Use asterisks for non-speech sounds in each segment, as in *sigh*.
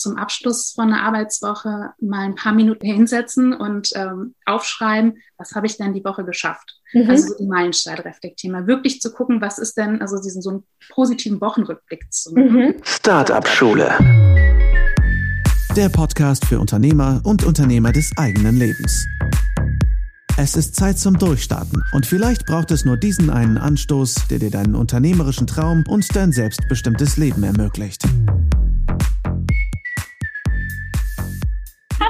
zum Abschluss von einer Arbeitswoche mal ein paar Minuten hinsetzen und ähm, aufschreiben, was habe ich denn die Woche geschafft? Mhm. Also die Meilensteine reflektieren, mal wirklich zu gucken, was ist denn, also diesen so einen positiven Wochenrückblick zu machen. Mhm. Startup-Schule. Der Podcast für Unternehmer und Unternehmer des eigenen Lebens. Es ist Zeit zum Durchstarten und vielleicht braucht es nur diesen einen Anstoß, der dir deinen unternehmerischen Traum und dein selbstbestimmtes Leben ermöglicht.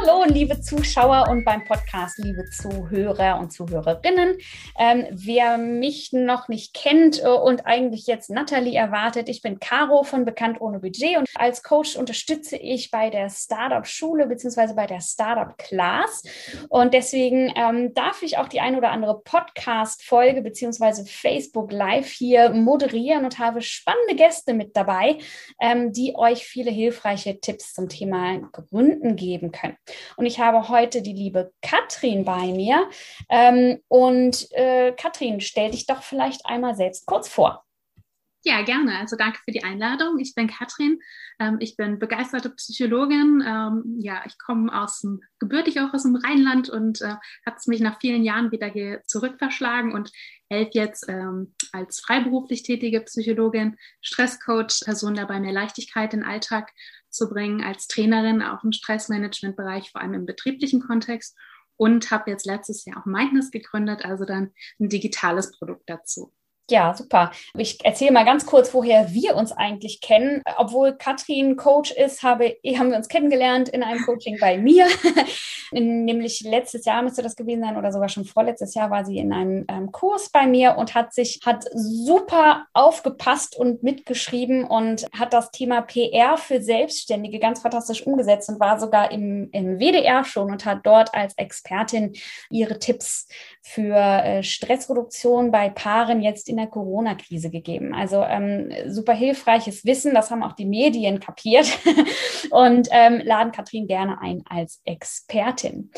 Hallo, liebe Zuschauer und beim Podcast, liebe Zuhörer und Zuhörerinnen. Ähm, wer mich noch nicht kennt äh, und eigentlich jetzt Natalie erwartet, ich bin Caro von Bekannt ohne Budget und als Coach unterstütze ich bei der Startup-Schule bzw. bei der Startup-Class. Und deswegen ähm, darf ich auch die ein oder andere Podcast-Folge bzw. Facebook Live hier moderieren und habe spannende Gäste mit dabei, ähm, die euch viele hilfreiche Tipps zum Thema Gründen geben können. Und ich habe heute die liebe Katrin bei mir. Ähm, und äh, Katrin, stell dich doch vielleicht einmal selbst kurz vor. Ja, gerne. Also danke für die Einladung. Ich bin Katrin. Ähm, ich bin begeisterte Psychologin. Ähm, ja, ich komme aus dem, gebürtig auch aus dem Rheinland und äh, hat es mich nach vielen Jahren wieder hier zurückverschlagen und helfe jetzt ähm, als freiberuflich tätige Psychologin, Stresscoach, Personen dabei mehr Leichtigkeit in den Alltag zu bringen, als Trainerin auch im Stressmanagement-Bereich, vor allem im betrieblichen Kontext und habe jetzt letztes Jahr auch Mindness gegründet, also dann ein digitales Produkt dazu. Ja, super. Ich erzähle mal ganz kurz, woher wir uns eigentlich kennen. Obwohl Katrin Coach ist, habe, haben wir uns kennengelernt in einem Coaching bei mir. *laughs* Nämlich letztes Jahr müsste das gewesen sein oder sogar schon vorletztes Jahr war sie in einem ähm, Kurs bei mir und hat sich, hat super aufgepasst und mitgeschrieben und hat das Thema PR für Selbstständige ganz fantastisch umgesetzt und war sogar im, im WDR schon und hat dort als Expertin ihre Tipps für äh, Stressreduktion bei Paaren jetzt in der Corona-Krise gegeben. Also ähm, super hilfreiches Wissen, das haben auch die Medien kapiert *laughs* und ähm, laden Katrin gerne ein als Expertin.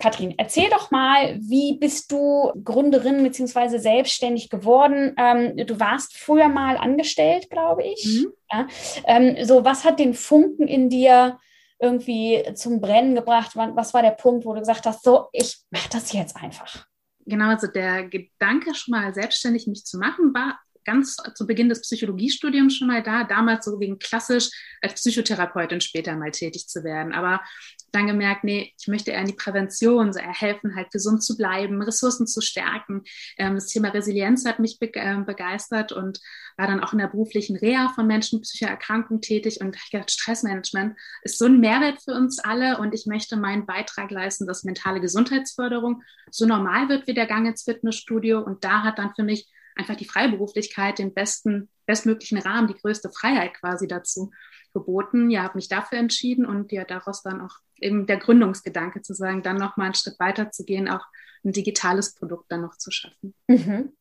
Katrin, erzähl doch mal, wie bist du Gründerin bzw. selbstständig geworden? Ähm, du warst früher mal angestellt, glaube ich. Mhm. Ja? Ähm, so, was hat den Funken in dir irgendwie zum Brennen gebracht? Was war der Punkt, wo du gesagt hast, so, ich mache das jetzt einfach? Genau, also der Gedanke, schon mal selbstständig mich zu machen, war ganz zu Beginn des Psychologiestudiums schon mal da, damals so wegen klassisch als Psychotherapeutin später mal tätig zu werden. Aber dann gemerkt, nee, ich möchte eher in die Prävention, so eher helfen, halt gesund zu bleiben, Ressourcen zu stärken. Ähm, das Thema Resilienz hat mich ähm, begeistert und war dann auch in der beruflichen Reha von Menschen mit Psychoerkrankungen tätig und ich gedacht, Stressmanagement ist so ein Mehrwert für uns alle und ich möchte meinen Beitrag leisten, dass mentale Gesundheitsförderung so normal wird wie der Gang ins Fitnessstudio und da hat dann für mich einfach die Freiberuflichkeit den besten, bestmöglichen Rahmen, die größte Freiheit quasi dazu geboten. Ja, habe mich dafür entschieden und ja, daraus dann auch eben der Gründungsgedanke zu sagen, dann noch mal einen Schritt weiter zu gehen, auch ein digitales Produkt dann noch zu schaffen. Mhm.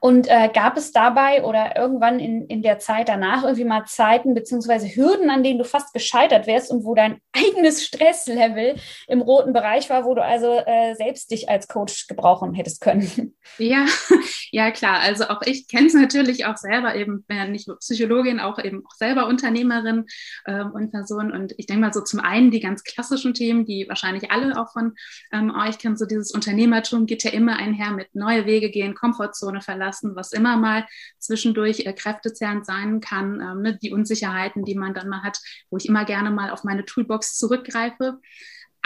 Und äh, gab es dabei oder irgendwann in, in der Zeit danach irgendwie mal Zeiten beziehungsweise Hürden, an denen du fast gescheitert wärst und wo dein *laughs* eigenes Stresslevel im roten Bereich war, wo du also äh, selbst dich als Coach gebrauchen hättest können? *laughs* Ja, ja klar. Also auch ich kenne es natürlich auch selber eben, bin nicht nur Psychologin, auch eben auch selber Unternehmerin ähm, und Person. Und ich denke mal so zum einen die ganz klassischen Themen, die wahrscheinlich alle auch von ähm, euch kennen, so dieses Unternehmertum geht ja immer einher mit neue Wege gehen, Komfortzone verlassen, was immer mal zwischendurch äh, kräftezehrend sein kann, ähm, ne, die Unsicherheiten, die man dann mal hat, wo ich immer gerne mal auf meine Toolbox zurückgreife.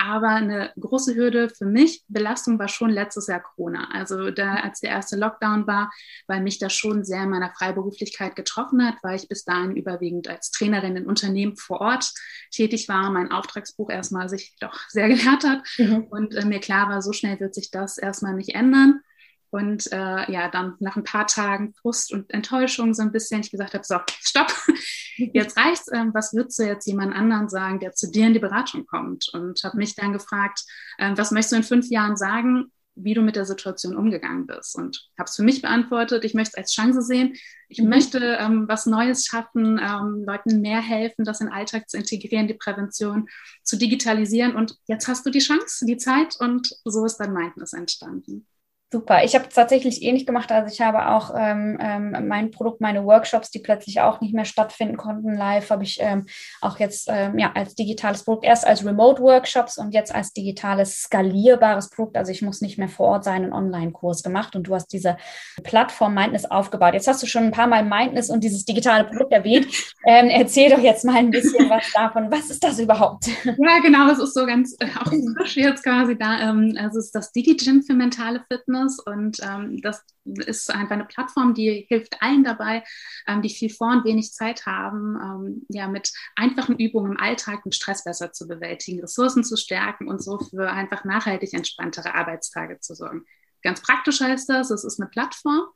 Aber eine große Hürde für mich, Belastung war schon letztes Jahr Corona. Also da, als der erste Lockdown war, weil mich das schon sehr in meiner Freiberuflichkeit getroffen hat, weil ich bis dahin überwiegend als Trainerin in Unternehmen vor Ort tätig war, mein Auftragsbuch erstmal sich doch sehr *laughs* gelehrt hat mhm. und äh, mir klar war, so schnell wird sich das erstmal nicht ändern. Und äh, ja, dann nach ein paar Tagen Frust und Enttäuschung so ein bisschen, ich gesagt habe, so, stopp, *laughs* jetzt reicht's. Ähm, was würdest du jetzt jemand anderen sagen, der zu dir in die Beratung kommt? Und habe mich dann gefragt, äh, was möchtest du in fünf Jahren sagen, wie du mit der Situation umgegangen bist? Und habe es für mich beantwortet, ich möchte es als Chance sehen. Ich mhm. möchte ähm, was Neues schaffen, ähm, Leuten mehr helfen, das in den Alltag zu integrieren, die Prävention zu digitalisieren. Und jetzt hast du die Chance, die Zeit und so ist dann Mindness entstanden. Super. Ich habe tatsächlich ähnlich gemacht. Also ich habe auch ähm, ähm, mein Produkt, meine Workshops, die plötzlich auch nicht mehr stattfinden konnten live, habe ich ähm, auch jetzt ähm, ja als digitales Produkt erst als Remote-Workshops und jetzt als digitales skalierbares Produkt. Also ich muss nicht mehr vor Ort sein, einen Online-Kurs gemacht und du hast diese Plattform Mindness aufgebaut. Jetzt hast du schon ein paar Mal Mindness und dieses digitale Produkt erwähnt. *laughs* Ähm, erzähl doch jetzt mal ein bisschen was davon. Was ist das überhaupt? Ja, genau. Es ist so ganz äh, auch *laughs* frisch jetzt quasi da. Ähm, also es ist das DigiGym für mentale Fitness. Business und ähm, das ist einfach eine Plattform, die hilft allen dabei, ähm, die viel vor und wenig Zeit haben, ähm, ja, mit einfachen Übungen im Alltag den Stress besser zu bewältigen, Ressourcen zu stärken und so für einfach nachhaltig entspanntere Arbeitstage zu sorgen. Ganz praktisch heißt das, es ist eine Plattform,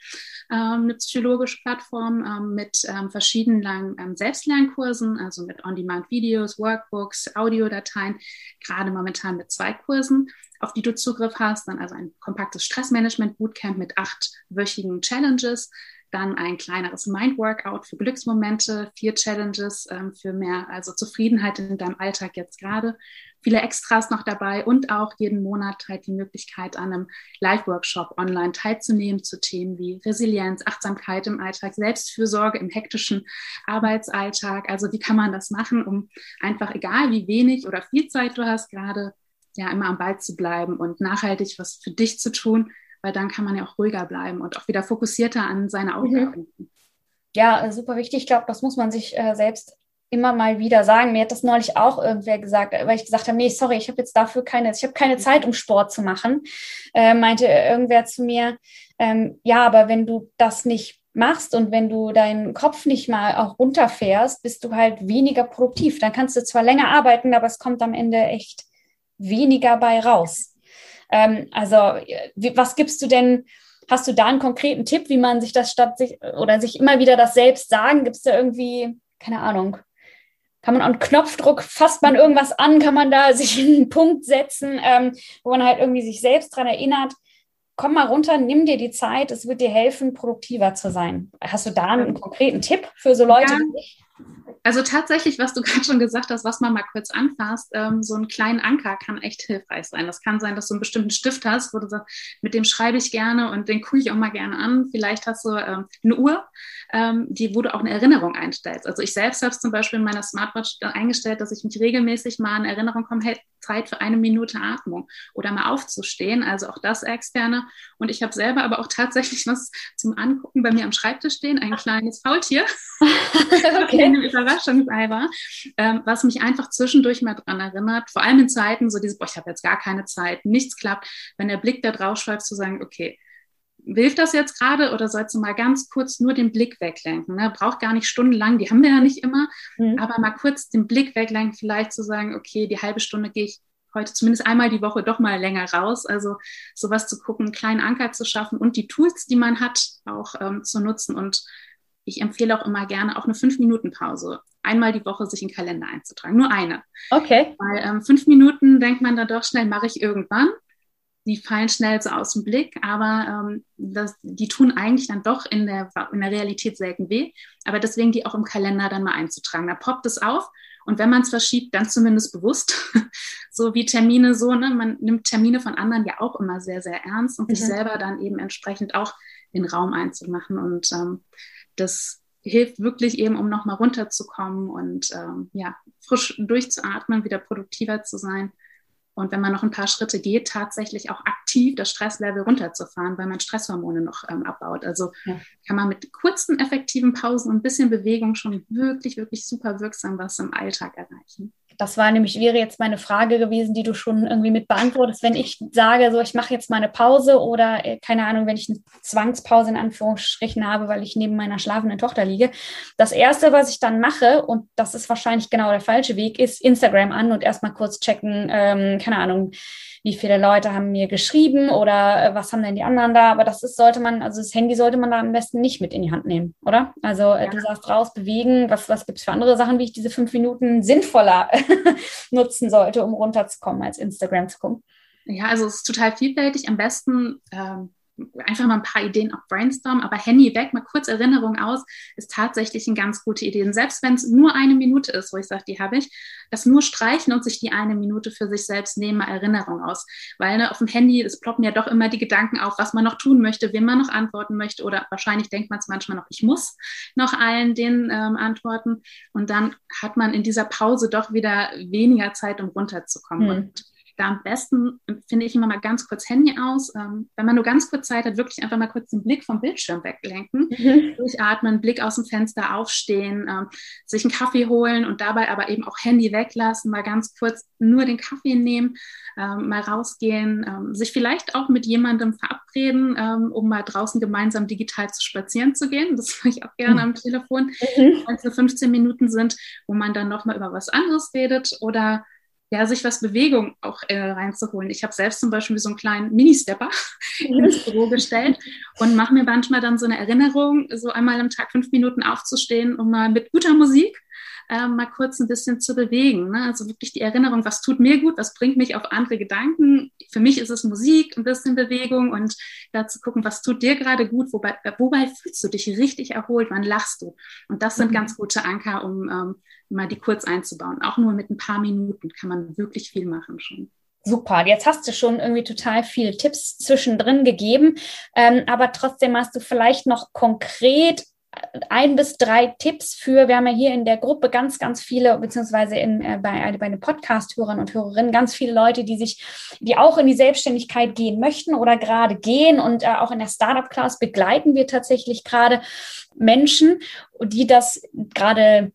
ähm, eine psychologische Plattform ähm, mit ähm, verschiedenen Selbstlernkursen, also mit On-Demand-Videos, Workbooks, Audiodateien, gerade momentan mit zwei Kursen, auf die du Zugriff hast. Dann also ein kompaktes Stressmanagement-Bootcamp mit achtwöchigen Challenges, dann ein kleineres Mind-Workout für Glücksmomente, vier Challenges für mehr also Zufriedenheit in deinem Alltag jetzt gerade viele Extras noch dabei und auch jeden Monat halt die Möglichkeit, an einem Live-Workshop online teilzunehmen zu Themen wie Resilienz, Achtsamkeit im Alltag, Selbstfürsorge im hektischen Arbeitsalltag. Also wie kann man das machen, um einfach egal wie wenig oder viel Zeit du hast, gerade ja immer am Ball zu bleiben und nachhaltig was für dich zu tun, weil dann kann man ja auch ruhiger bleiben und auch wieder fokussierter an seine mhm. Aufgaben. Mhm. Ja, super wichtig. Ich glaube, das muss man sich äh, selbst immer mal wieder sagen. Mir hat das neulich auch irgendwer gesagt, weil ich gesagt habe, nee, sorry, ich habe jetzt dafür keine, ich habe keine Zeit, um Sport zu machen. Äh, meinte irgendwer zu mir, ähm, ja, aber wenn du das nicht machst und wenn du deinen Kopf nicht mal auch runterfährst, bist du halt weniger produktiv. Dann kannst du zwar länger arbeiten, aber es kommt am Ende echt weniger bei raus. Ähm, also, was gibst du denn? Hast du da einen konkreten Tipp, wie man sich das statt sich oder sich immer wieder das selbst sagen? Gibt es da irgendwie, keine Ahnung, kann man an Knopfdruck, fasst man irgendwas an, kann man da *laughs* sich einen Punkt setzen, ähm, wo man halt irgendwie sich selbst daran erinnert, komm mal runter, nimm dir die Zeit, es wird dir helfen, produktiver zu sein. Hast du da einen konkreten Tipp für so Leute ja. wie ich? Also tatsächlich, was du *laughs* gerade schon gesagt hast, was man mal kurz anfasst, ähm, so einen kleinen Anker kann echt hilfreich sein. Das kann sein, dass du einen bestimmten Stift hast, wo du sagst, mit dem schreibe ich gerne und den gucke ich auch mal gerne an. Vielleicht hast du ähm, eine Uhr, ähm, die, wo du auch eine Erinnerung einstellst. Also ich selbst habe es zum Beispiel in meiner Smartwatch eingestellt, dass ich mich regelmäßig mal in Erinnerung komme, hey, Zeit für eine Minute Atmung oder mal aufzustehen. Also auch das externe. Und ich habe selber aber auch tatsächlich was zum Angucken bei mir am Schreibtisch stehen, ein kleines Faultier. *laughs* *laughs* okay. Überraschungsei war, ähm, was mich einfach zwischendurch mal dran erinnert, vor allem in Zeiten, so diese, boah, ich habe jetzt gar keine Zeit, nichts klappt, wenn der Blick da drauf schweift, zu sagen, okay, hilft das jetzt gerade oder sollst du mal ganz kurz nur den Blick weglenken? Ne? Braucht gar nicht stundenlang, die haben wir ja nicht immer, mhm. aber mal kurz den Blick weglenken, vielleicht zu sagen, okay, die halbe Stunde gehe ich heute zumindest einmal die Woche doch mal länger raus. Also sowas zu gucken, einen kleinen Anker zu schaffen und die Tools, die man hat, auch ähm, zu nutzen und ich empfehle auch immer gerne auch eine fünf Minuten Pause. Einmal die Woche sich in den Kalender einzutragen. Nur eine. Okay. Weil ähm, fünf Minuten denkt man dann doch schnell, mache ich irgendwann. Die fallen schnell so aus dem Blick, aber ähm, das, die tun eigentlich dann doch in der, in der Realität selten weh. Aber deswegen die auch im Kalender dann mal einzutragen. Da poppt es auf und wenn man es verschiebt, dann zumindest bewusst. *laughs* so wie Termine so, ne? Man nimmt Termine von anderen ja auch immer sehr, sehr ernst und mhm. sich selber dann eben entsprechend auch den Raum einzumachen. Und ähm, das hilft wirklich eben, um nochmal runterzukommen und ähm, ja, frisch durchzuatmen, wieder produktiver zu sein. Und wenn man noch ein paar Schritte geht, tatsächlich auch aktiv das Stresslevel runterzufahren, weil man Stresshormone noch ähm, abbaut. Also ja. kann man mit kurzen, effektiven Pausen und ein bisschen Bewegung schon wirklich, wirklich super wirksam was im Alltag erreichen. Das war nämlich, wäre jetzt meine Frage gewesen, die du schon irgendwie mit beantwortest. Wenn ich sage, so, ich mache jetzt mal eine Pause oder, äh, keine Ahnung, wenn ich eine Zwangspause in Anführungsstrichen habe, weil ich neben meiner schlafenden Tochter liege. Das Erste, was ich dann mache, und das ist wahrscheinlich genau der falsche Weg, ist Instagram an und erstmal kurz checken, ähm, keine Ahnung, wie viele Leute haben mir geschrieben oder äh, was haben denn die anderen da. Aber das ist, sollte man, also das Handy sollte man da am besten nicht mit in die Hand nehmen, oder? Also äh, ja. du sagst raus, bewegen. Was, was gibt es für andere Sachen, wie ich diese fünf Minuten sinnvoller *laughs* nutzen sollte, um runterzukommen, als Instagram zu gucken? Ja, also es ist total vielfältig. Am besten ähm, einfach mal ein paar Ideen auch brainstormen, aber Handy weg, mal kurz Erinnerung aus, ist tatsächlich eine ganz gute Idee. Und selbst wenn es nur eine Minute ist, wo ich sage, die habe ich, das nur streichen und sich die eine Minute für sich selbst nehmen, mal Erinnerung aus. Weil ne, auf dem Handy, es ploppen ja doch immer die Gedanken auf, was man noch tun möchte, wem man noch antworten möchte oder wahrscheinlich denkt man es manchmal noch, ich muss noch allen den ähm, antworten. Und dann hat man in dieser Pause doch wieder weniger Zeit, um runterzukommen. Mhm. Und da am besten finde ich immer mal ganz kurz Handy aus. Ähm, wenn man nur ganz kurz Zeit hat, wirklich einfach mal kurz den Blick vom Bildschirm weglenken, mhm. durchatmen, Blick aus dem Fenster aufstehen, ähm, sich einen Kaffee holen und dabei aber eben auch Handy weglassen, mal ganz kurz nur den Kaffee nehmen, ähm, mal rausgehen, ähm, sich vielleicht auch mit jemandem verabreden, ähm, um mal draußen gemeinsam digital zu spazieren zu gehen. Das mache ich auch gerne mhm. am Telefon, mhm. wenn es nur 15 Minuten sind, wo man dann nochmal über was anderes redet oder ja, sich was Bewegung auch äh, reinzuholen. Ich habe selbst zum Beispiel so einen kleinen Mini-Stepper *laughs* ins Büro gestellt und mache mir manchmal dann so eine Erinnerung, so einmal am Tag fünf Minuten aufzustehen, um mal mit guter Musik äh, mal kurz ein bisschen zu bewegen. Ne? Also wirklich die Erinnerung, was tut mir gut, was bringt mich auf andere Gedanken. Für mich ist es Musik, ein bisschen Bewegung und da zu gucken, was tut dir gerade gut, wobei, wobei fühlst du dich richtig erholt, wann lachst du. Und das sind mhm. ganz gute Anker, um ähm, mal die kurz einzubauen. Auch nur mit ein paar Minuten kann man wirklich viel machen schon. Super, jetzt hast du schon irgendwie total viele Tipps zwischendrin gegeben, ähm, aber trotzdem hast du vielleicht noch konkret ein bis drei Tipps für, wir haben ja hier in der Gruppe ganz, ganz viele, beziehungsweise in, äh, bei, bei den Podcast-Hörern und Hörerinnen ganz viele Leute, die sich, die auch in die Selbstständigkeit gehen möchten oder gerade gehen und äh, auch in der Startup-Class begleiten wir tatsächlich gerade Menschen, die das gerade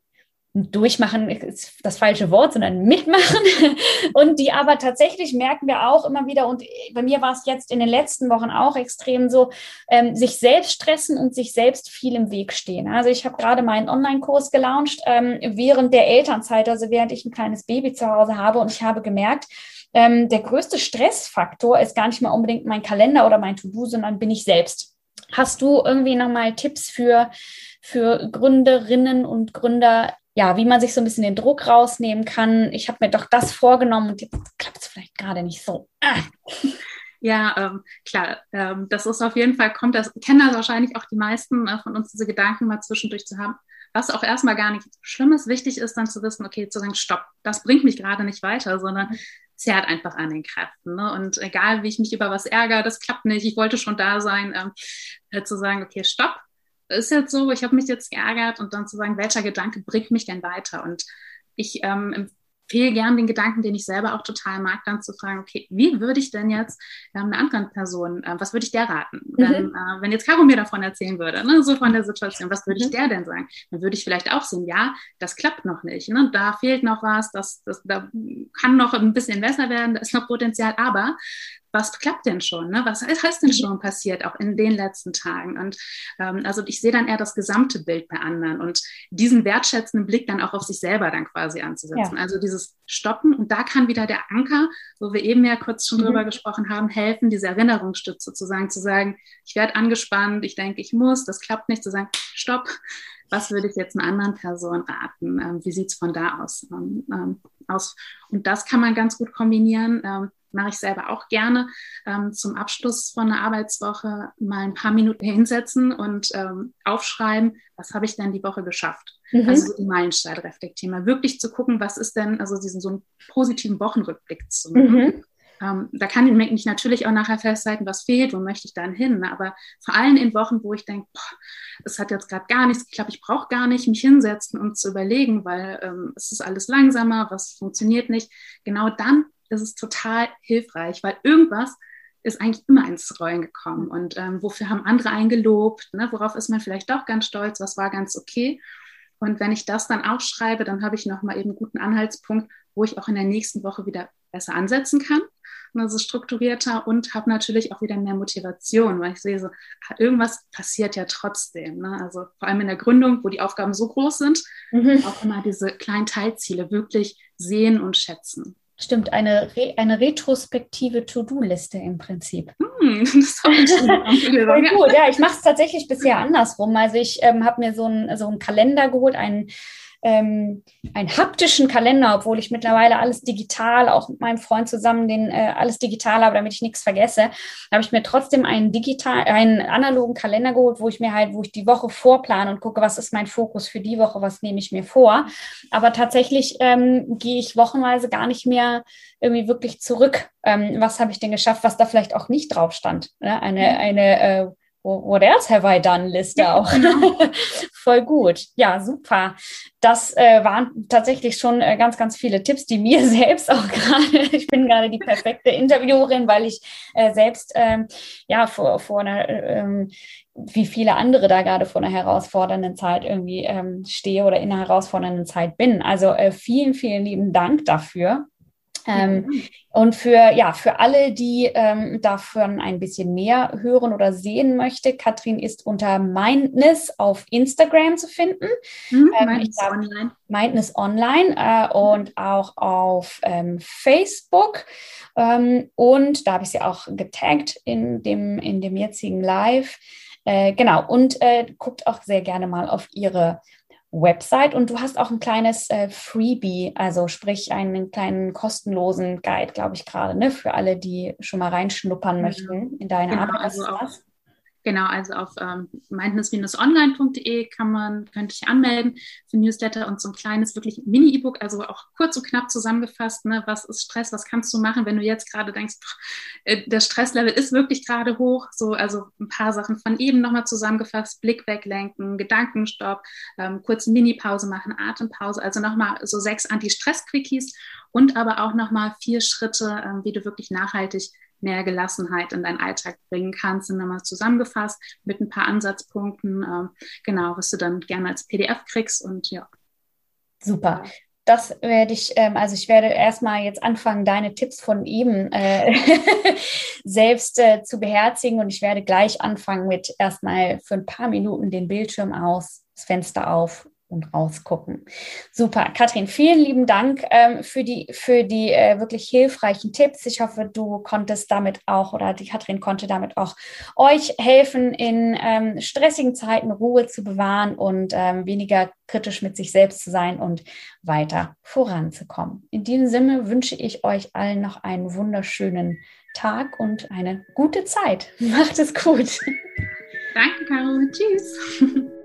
durchmachen ist das falsche Wort, sondern mitmachen. *laughs* Und die aber tatsächlich merken wir auch immer wieder, und bei mir war es jetzt in den letzten Wochen auch extrem so, ähm, sich selbst stressen und sich selbst viel im Weg stehen. Also ich habe gerade meinen Online-Kurs gelauncht ähm, während der Elternzeit, also während ich ein kleines Baby zu Hause habe und ich habe gemerkt, ähm, der größte Stressfaktor ist gar nicht mal unbedingt mein Kalender oder mein To-Do, sondern bin ich selbst. Hast du irgendwie nochmal Tipps für, für Gründerinnen und Gründer, ja, wie man sich so ein bisschen den Druck rausnehmen kann. Ich habe mir doch das vorgenommen und jetzt klappt es vielleicht gerade nicht so. Ah. Ja, ähm, klar, ähm, das ist auf jeden Fall, kommt das, kennen das wahrscheinlich auch die meisten äh, von uns, diese Gedanken mal zwischendurch zu haben. Was auch erstmal gar nicht schlimm ist, wichtig ist dann zu wissen, okay, zu sagen, stopp, das bringt mich gerade nicht weiter, sondern zerrt einfach an den Kräften. Ne? Und egal, wie ich mich über was ärgere, das klappt nicht, ich wollte schon da sein, ähm, äh, zu sagen, okay, stopp, ist jetzt so, ich habe mich jetzt geärgert und dann zu sagen, welcher Gedanke bringt mich denn weiter? Und ich ähm, empfehle gern den Gedanken, den ich selber auch total mag, dann zu fragen, okay, wie würde ich denn jetzt ähm, eine andere Person, äh, was würde ich der raten? Mhm. Wenn, äh, wenn jetzt Caro mir davon erzählen würde, ne, so von der Situation, was würde mhm. ich der denn sagen? Dann würde ich vielleicht auch sehen, ja, das klappt noch nicht, ne? da fehlt noch was, das, das, da kann noch ein bisschen besser werden, da ist noch Potenzial, aber was klappt denn schon? Ne? Was heißt denn mhm. schon passiert, auch in den letzten Tagen? Und ähm, also ich sehe dann eher das gesamte Bild bei anderen und diesen wertschätzenden Blick dann auch auf sich selber dann quasi anzusetzen. Ja. Also dieses Stoppen und da kann wieder der Anker, wo wir eben ja kurz schon mhm. drüber gesprochen haben, helfen, diese Erinnerungsstütze zu sagen, zu sagen, ich werde angespannt, ich denke, ich muss, das klappt nicht, zu sagen, stopp, was würde ich jetzt einer anderen Person raten? Ähm, wie sieht es von da aus, ähm, ähm, aus? Und das kann man ganz gut kombinieren ähm, mache ich selber auch gerne, ähm, zum Abschluss von einer Arbeitswoche mal ein paar Minuten hinsetzen und ähm, aufschreiben, was habe ich denn die Woche geschafft? Mhm. Also die Meilensteine reflektieren, mal wirklich zu gucken, was ist denn, also diesen so einen positiven Wochenrückblick zu machen. Mhm. Ähm, da kann ich mich natürlich auch nachher festhalten, was fehlt, wo möchte ich dann hin. Ne? Aber vor allem in Wochen, wo ich denke, es hat jetzt gerade gar nichts geklappt, ich brauche gar nicht mich hinsetzen und zu überlegen, weil ähm, es ist alles langsamer, was funktioniert nicht. Genau dann ist es total hilfreich, weil irgendwas ist eigentlich immer ins Rollen gekommen. Und ähm, wofür haben andere eingelobt? Ne? Worauf ist man vielleicht doch ganz stolz? Was war ganz okay? Und wenn ich das dann aufschreibe, dann habe ich nochmal eben einen guten Anhaltspunkt, wo ich auch in der nächsten Woche wieder besser ansetzen kann. Also strukturierter und habe natürlich auch wieder mehr Motivation, weil ich sehe so, ah, irgendwas passiert ja trotzdem. Ne? Also vor allem in der Gründung, wo die Aufgaben so groß sind, mhm. auch immer diese kleinen Teilziele wirklich sehen und schätzen. Stimmt, eine, Re eine retrospektive To-Do-Liste im Prinzip. Hm, *laughs* das ist *laughs* Voll gut. Ja, ich mache es tatsächlich bisher andersrum. Also ich ähm, habe mir so einen so einen Kalender geholt, einen ähm, einen haptischen Kalender, obwohl ich mittlerweile alles digital, auch mit meinem Freund zusammen den äh, alles digital habe, damit ich nichts vergesse, habe ich mir trotzdem einen digital, einen analogen Kalender geholt, wo ich mir halt, wo ich die Woche vorplane und gucke, was ist mein Fokus für die Woche, was nehme ich mir vor. Aber tatsächlich ähm, gehe ich wochenweise gar nicht mehr irgendwie wirklich zurück. Ähm, was habe ich denn geschafft, was da vielleicht auch nicht drauf stand? Ne? Eine, eine äh, What else have I done Liste auch. Genau. *laughs* Voll gut. Ja, super. Das äh, waren tatsächlich schon äh, ganz, ganz viele Tipps, die mir *laughs* selbst auch gerade, ich bin gerade die perfekte Interviewerin, weil ich äh, selbst ähm, ja vor, vor einer, ähm, wie viele andere da gerade vor einer herausfordernden Zeit irgendwie ähm, stehe oder in einer herausfordernden Zeit bin. Also äh, vielen, vielen lieben Dank dafür. Ähm. Und für, ja, für alle, die ähm, davon ein bisschen mehr hören oder sehen möchte, Katrin ist unter Mindness auf Instagram zu finden. Mhm, ähm, Mindness glaub, Online. Mindness Online äh, und auch auf ähm, Facebook. Ähm, und da habe ich sie auch getaggt in dem, in dem jetzigen Live. Äh, genau, und äh, guckt auch sehr gerne mal auf ihre Website und du hast auch ein kleines äh, Freebie, also sprich einen kleinen kostenlosen Guide, glaube ich gerade, ne, für alle, die schon mal reinschnuppern mhm. möchten in deine genau, Arbeit. Also auch, Genau, also auf ähm, mindness-online.de kann man, könnte ich anmelden für Newsletter und so ein kleines, wirklich Mini-E-Book, also auch kurz und knapp zusammengefasst, ne, was ist Stress, was kannst du machen, wenn du jetzt gerade denkst, äh, der Stresslevel ist wirklich gerade hoch, so, also ein paar Sachen von eben nochmal zusammengefasst, Blick weglenken, Gedankenstopp, ähm, kurz Mini-Pause machen, Atempause, also nochmal so sechs Anti-Stress-Quickies und aber auch nochmal vier Schritte, ähm, wie du wirklich nachhaltig mehr Gelassenheit in deinen Alltag bringen kannst, sind nochmal zusammengefasst mit ein paar Ansatzpunkten, äh, genau, was du dann gerne als PDF kriegst und ja. Super. Das werde ich, ähm, also ich werde erstmal jetzt anfangen, deine Tipps von eben äh, *laughs* selbst äh, zu beherzigen und ich werde gleich anfangen mit erstmal für ein paar Minuten den Bildschirm aus, das Fenster auf und rausgucken. Super. Katrin, vielen lieben Dank ähm, für die, für die äh, wirklich hilfreichen Tipps. Ich hoffe, du konntest damit auch oder die Katrin konnte damit auch euch helfen, in ähm, stressigen Zeiten Ruhe zu bewahren und ähm, weniger kritisch mit sich selbst zu sein und weiter voranzukommen. In diesem Sinne wünsche ich euch allen noch einen wunderschönen Tag und eine gute Zeit. *laughs* Macht es gut. Danke, Caro. Tschüss. *laughs*